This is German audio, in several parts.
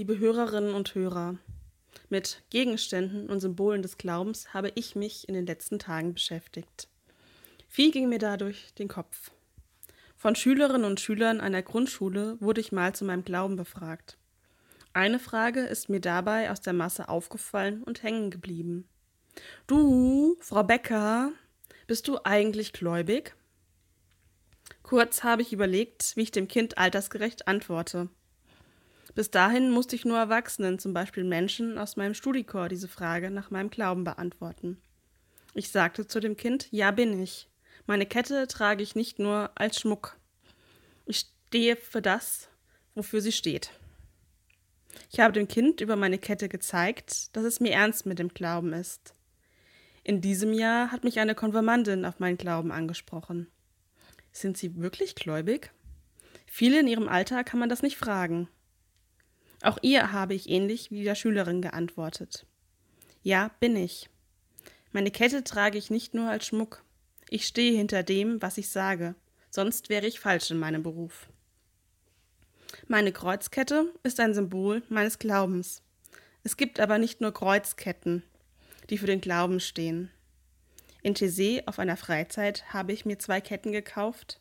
Liebe Hörerinnen und Hörer, mit Gegenständen und Symbolen des Glaubens habe ich mich in den letzten Tagen beschäftigt. Viel ging mir dadurch den Kopf. Von Schülerinnen und Schülern einer Grundschule wurde ich mal zu meinem Glauben befragt. Eine Frage ist mir dabei aus der Masse aufgefallen und hängen geblieben. Du, Frau Becker, bist du eigentlich gläubig? Kurz habe ich überlegt, wie ich dem Kind altersgerecht antworte. Bis dahin musste ich nur Erwachsenen, zum Beispiel Menschen aus meinem Studiekor, diese Frage nach meinem Glauben beantworten. Ich sagte zu dem Kind, ja bin ich. Meine Kette trage ich nicht nur als Schmuck. Ich stehe für das, wofür sie steht. Ich habe dem Kind über meine Kette gezeigt, dass es mir ernst mit dem Glauben ist. In diesem Jahr hat mich eine Konfirmandin auf meinen Glauben angesprochen. Sind Sie wirklich gläubig? Viele in ihrem Alter kann man das nicht fragen. Auch ihr habe ich ähnlich wie der Schülerin geantwortet. Ja, bin ich. Meine Kette trage ich nicht nur als Schmuck. Ich stehe hinter dem, was ich sage, sonst wäre ich falsch in meinem Beruf. Meine Kreuzkette ist ein Symbol meines Glaubens. Es gibt aber nicht nur Kreuzketten, die für den Glauben stehen. In Tessé auf einer Freizeit habe ich mir zwei Ketten gekauft,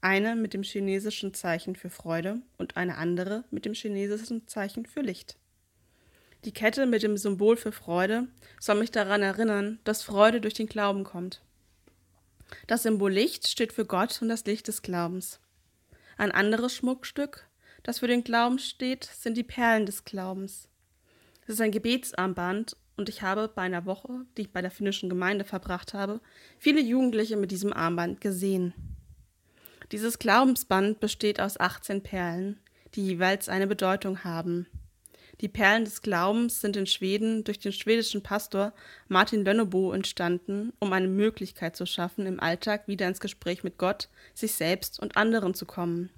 eine mit dem chinesischen Zeichen für Freude und eine andere mit dem chinesischen Zeichen für Licht. Die Kette mit dem Symbol für Freude soll mich daran erinnern, dass Freude durch den Glauben kommt. Das Symbol Licht steht für Gott und das Licht des Glaubens. Ein anderes Schmuckstück, das für den Glauben steht, sind die Perlen des Glaubens. Es ist ein Gebetsarmband und ich habe bei einer Woche, die ich bei der finnischen Gemeinde verbracht habe, viele Jugendliche mit diesem Armband gesehen. Dieses Glaubensband besteht aus 18 Perlen, die jeweils eine Bedeutung haben. Die Perlen des Glaubens sind in Schweden durch den schwedischen Pastor Martin Lönnebo entstanden, um eine Möglichkeit zu schaffen, im Alltag wieder ins Gespräch mit Gott, sich selbst und anderen zu kommen.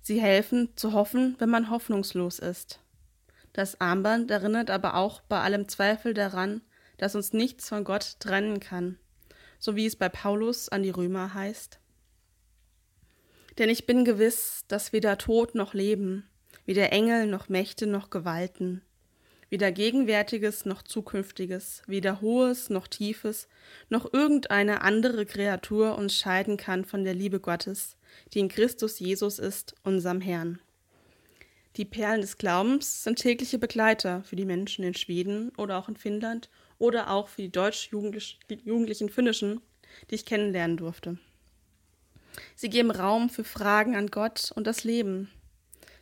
Sie helfen, zu hoffen, wenn man hoffnungslos ist. Das Armband erinnert aber auch bei allem Zweifel daran, dass uns nichts von Gott trennen kann, so wie es bei Paulus an die Römer heißt. Denn ich bin gewiss, dass weder Tod noch Leben, weder Engel noch Mächte noch Gewalten, weder Gegenwärtiges noch Zukünftiges, weder Hohes noch Tiefes, noch irgendeine andere Kreatur uns scheiden kann von der Liebe Gottes, die in Christus Jesus ist, unserem Herrn. Die Perlen des Glaubens sind tägliche Begleiter für die Menschen in Schweden oder auch in Finnland oder auch für die deutsch-jugendlichen Finnischen, die ich kennenlernen durfte. Sie geben Raum für Fragen an Gott und das Leben.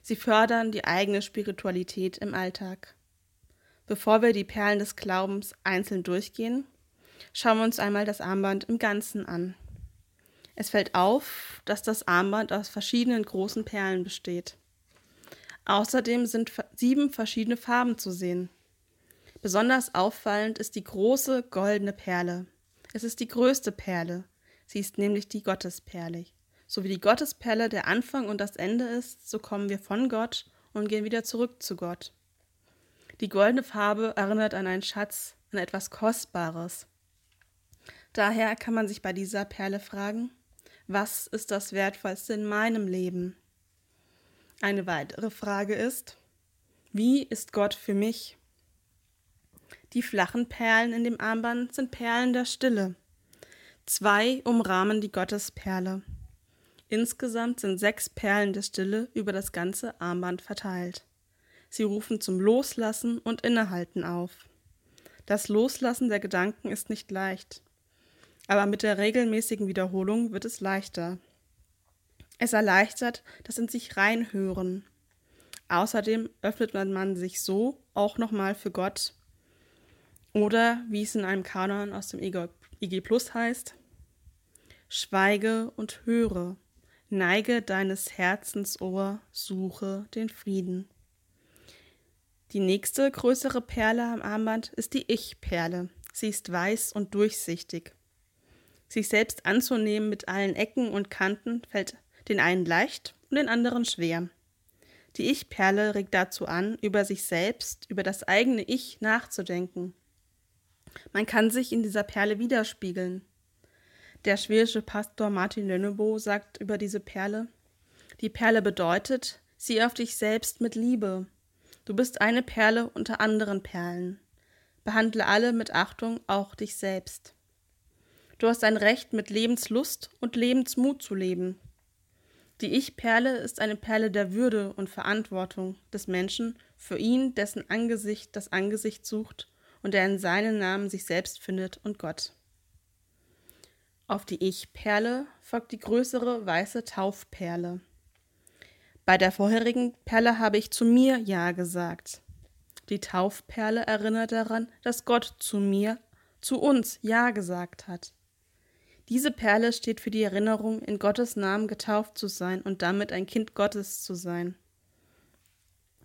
Sie fördern die eigene Spiritualität im Alltag. Bevor wir die Perlen des Glaubens einzeln durchgehen, schauen wir uns einmal das Armband im Ganzen an. Es fällt auf, dass das Armband aus verschiedenen großen Perlen besteht. Außerdem sind sieben verschiedene Farben zu sehen. Besonders auffallend ist die große goldene Perle. Es ist die größte Perle, Sie ist nämlich die Gottesperle. So wie die Gottesperle der Anfang und das Ende ist, so kommen wir von Gott und gehen wieder zurück zu Gott. Die goldene Farbe erinnert an einen Schatz, an etwas Kostbares. Daher kann man sich bei dieser Perle fragen, was ist das Wertvollste in meinem Leben? Eine weitere Frage ist, wie ist Gott für mich? Die flachen Perlen in dem Armband sind Perlen der Stille. Zwei umrahmen die Gottesperle. Insgesamt sind sechs Perlen der Stille über das ganze Armband verteilt. Sie rufen zum Loslassen und Innehalten auf. Das Loslassen der Gedanken ist nicht leicht, aber mit der regelmäßigen Wiederholung wird es leichter. Es erleichtert das in sich reinhören. Außerdem öffnet man sich so auch nochmal für Gott. Oder, wie es in einem Kanon aus dem IG Plus heißt, Schweige und höre, neige deines Herzens Ohr, suche den Frieden. Die nächste größere Perle am Armband ist die Ich-Perle. Sie ist weiß und durchsichtig. Sich selbst anzunehmen mit allen Ecken und Kanten fällt den einen leicht und den anderen schwer. Die Ich-Perle regt dazu an, über sich selbst, über das eigene Ich nachzudenken. Man kann sich in dieser Perle widerspiegeln. Der schwedische Pastor Martin Lönnebo sagt über diese Perle: Die Perle bedeutet, sieh auf dich selbst mit Liebe. Du bist eine Perle unter anderen Perlen. Behandle alle mit Achtung, auch dich selbst. Du hast ein Recht, mit Lebenslust und Lebensmut zu leben. Die Ich-Perle ist eine Perle der Würde und Verantwortung des Menschen für ihn, dessen Angesicht das Angesicht sucht und der in seinen Namen sich selbst findet und Gott. Auf die Ich-Perle folgt die größere weiße Taufperle. Bei der vorherigen Perle habe ich zu mir Ja gesagt. Die Taufperle erinnert daran, dass Gott zu mir, zu uns Ja gesagt hat. Diese Perle steht für die Erinnerung, in Gottes Namen getauft zu sein und damit ein Kind Gottes zu sein.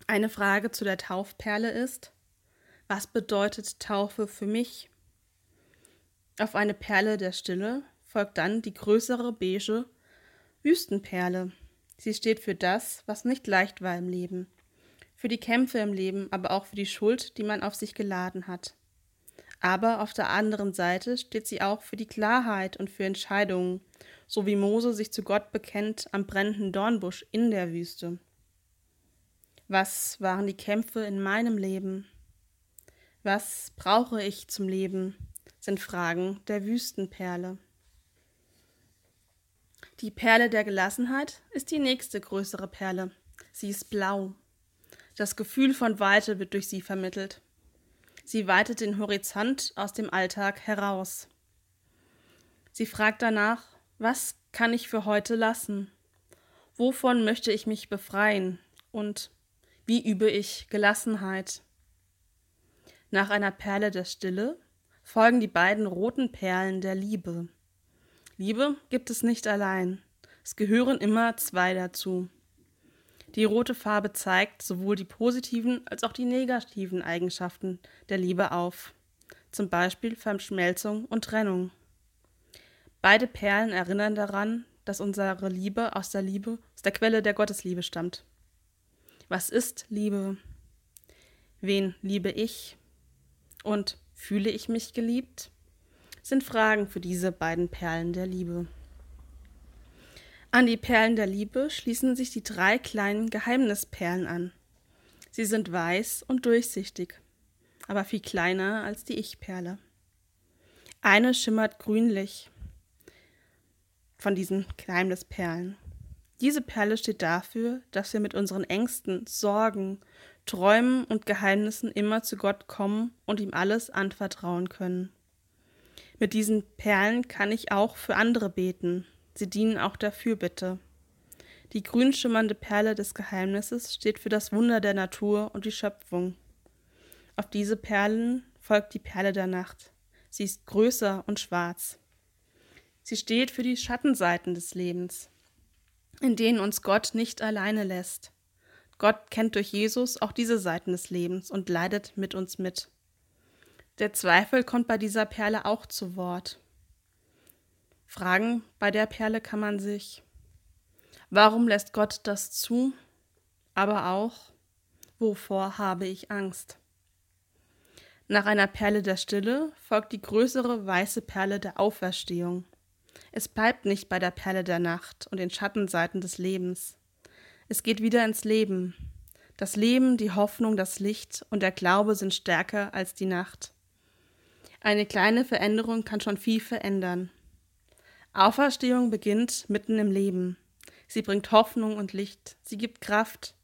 Eine Frage zu der Taufperle ist, was bedeutet Taufe für mich? Auf eine Perle der Stille folgt dann die größere beige Wüstenperle. Sie steht für das, was nicht leicht war im Leben, für die Kämpfe im Leben, aber auch für die Schuld, die man auf sich geladen hat. Aber auf der anderen Seite steht sie auch für die Klarheit und für Entscheidungen, so wie Mose sich zu Gott bekennt am brennenden Dornbusch in der Wüste. Was waren die Kämpfe in meinem Leben? Was brauche ich zum Leben? sind Fragen der Wüstenperle. Die Perle der Gelassenheit ist die nächste größere Perle. Sie ist blau. Das Gefühl von Weite wird durch sie vermittelt. Sie weitet den Horizont aus dem Alltag heraus. Sie fragt danach, was kann ich für heute lassen? Wovon möchte ich mich befreien? Und wie übe ich Gelassenheit? Nach einer Perle der Stille folgen die beiden roten Perlen der Liebe. Liebe gibt es nicht allein. Es gehören immer zwei dazu. Die rote Farbe zeigt sowohl die positiven als auch die negativen Eigenschaften der Liebe auf, zum Beispiel Verschmelzung und Trennung. Beide Perlen erinnern daran, dass unsere Liebe aus der Liebe, aus der Quelle der Gottesliebe stammt. Was ist Liebe? Wen liebe ich? Und fühle ich mich geliebt? Sind Fragen für diese beiden Perlen der Liebe. An die Perlen der Liebe schließen sich die drei kleinen Geheimnisperlen an. Sie sind weiß und durchsichtig, aber viel kleiner als die Ich-Perle. Eine schimmert grünlich von diesen Geheimnisperlen. Diese Perle steht dafür, dass wir mit unseren Ängsten, Sorgen, Träumen und Geheimnissen immer zu Gott kommen und ihm alles anvertrauen können. Mit diesen Perlen kann ich auch für andere beten, Sie dienen auch der Fürbitte. Die grün schimmernde Perle des Geheimnisses steht für das Wunder der Natur und die Schöpfung. Auf diese Perlen folgt die Perle der Nacht. Sie ist größer und schwarz. Sie steht für die Schattenseiten des Lebens, in denen uns Gott nicht alleine lässt. Gott kennt durch Jesus auch diese Seiten des Lebens und leidet mit uns mit. Der Zweifel kommt bei dieser Perle auch zu Wort. Fragen bei der Perle kann man sich, warum lässt Gott das zu? Aber auch, wovor habe ich Angst? Nach einer Perle der Stille folgt die größere weiße Perle der Auferstehung. Es bleibt nicht bei der Perle der Nacht und den Schattenseiten des Lebens. Es geht wieder ins Leben. Das Leben, die Hoffnung, das Licht und der Glaube sind stärker als die Nacht. Eine kleine Veränderung kann schon viel verändern. Auferstehung beginnt mitten im Leben. Sie bringt Hoffnung und Licht. Sie gibt Kraft.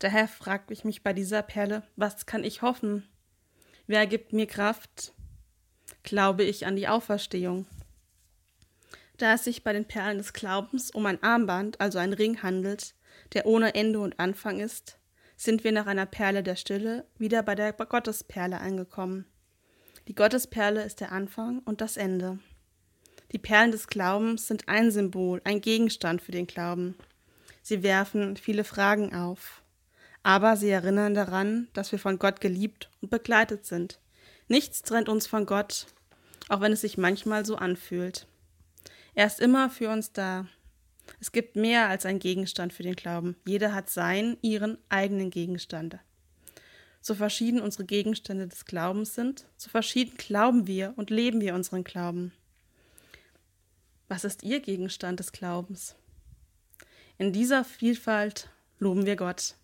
Daher frage ich mich bei dieser Perle, was kann ich hoffen? Wer gibt mir Kraft? Glaube ich an die Auferstehung? Da es sich bei den Perlen des Glaubens um ein Armband, also ein Ring handelt, der ohne Ende und Anfang ist, sind wir nach einer Perle der Stille wieder bei der Gottesperle angekommen. Die Gottesperle ist der Anfang und das Ende. Die Perlen des Glaubens sind ein Symbol, ein Gegenstand für den Glauben. Sie werfen viele Fragen auf. Aber sie erinnern daran, dass wir von Gott geliebt und begleitet sind. Nichts trennt uns von Gott, auch wenn es sich manchmal so anfühlt. Er ist immer für uns da. Es gibt mehr als ein Gegenstand für den Glauben. Jeder hat seinen, ihren eigenen Gegenstand. So verschieden unsere Gegenstände des Glaubens sind, so verschieden glauben wir und leben wir unseren Glauben. Was ist Ihr Gegenstand des Glaubens? In dieser Vielfalt loben wir Gott.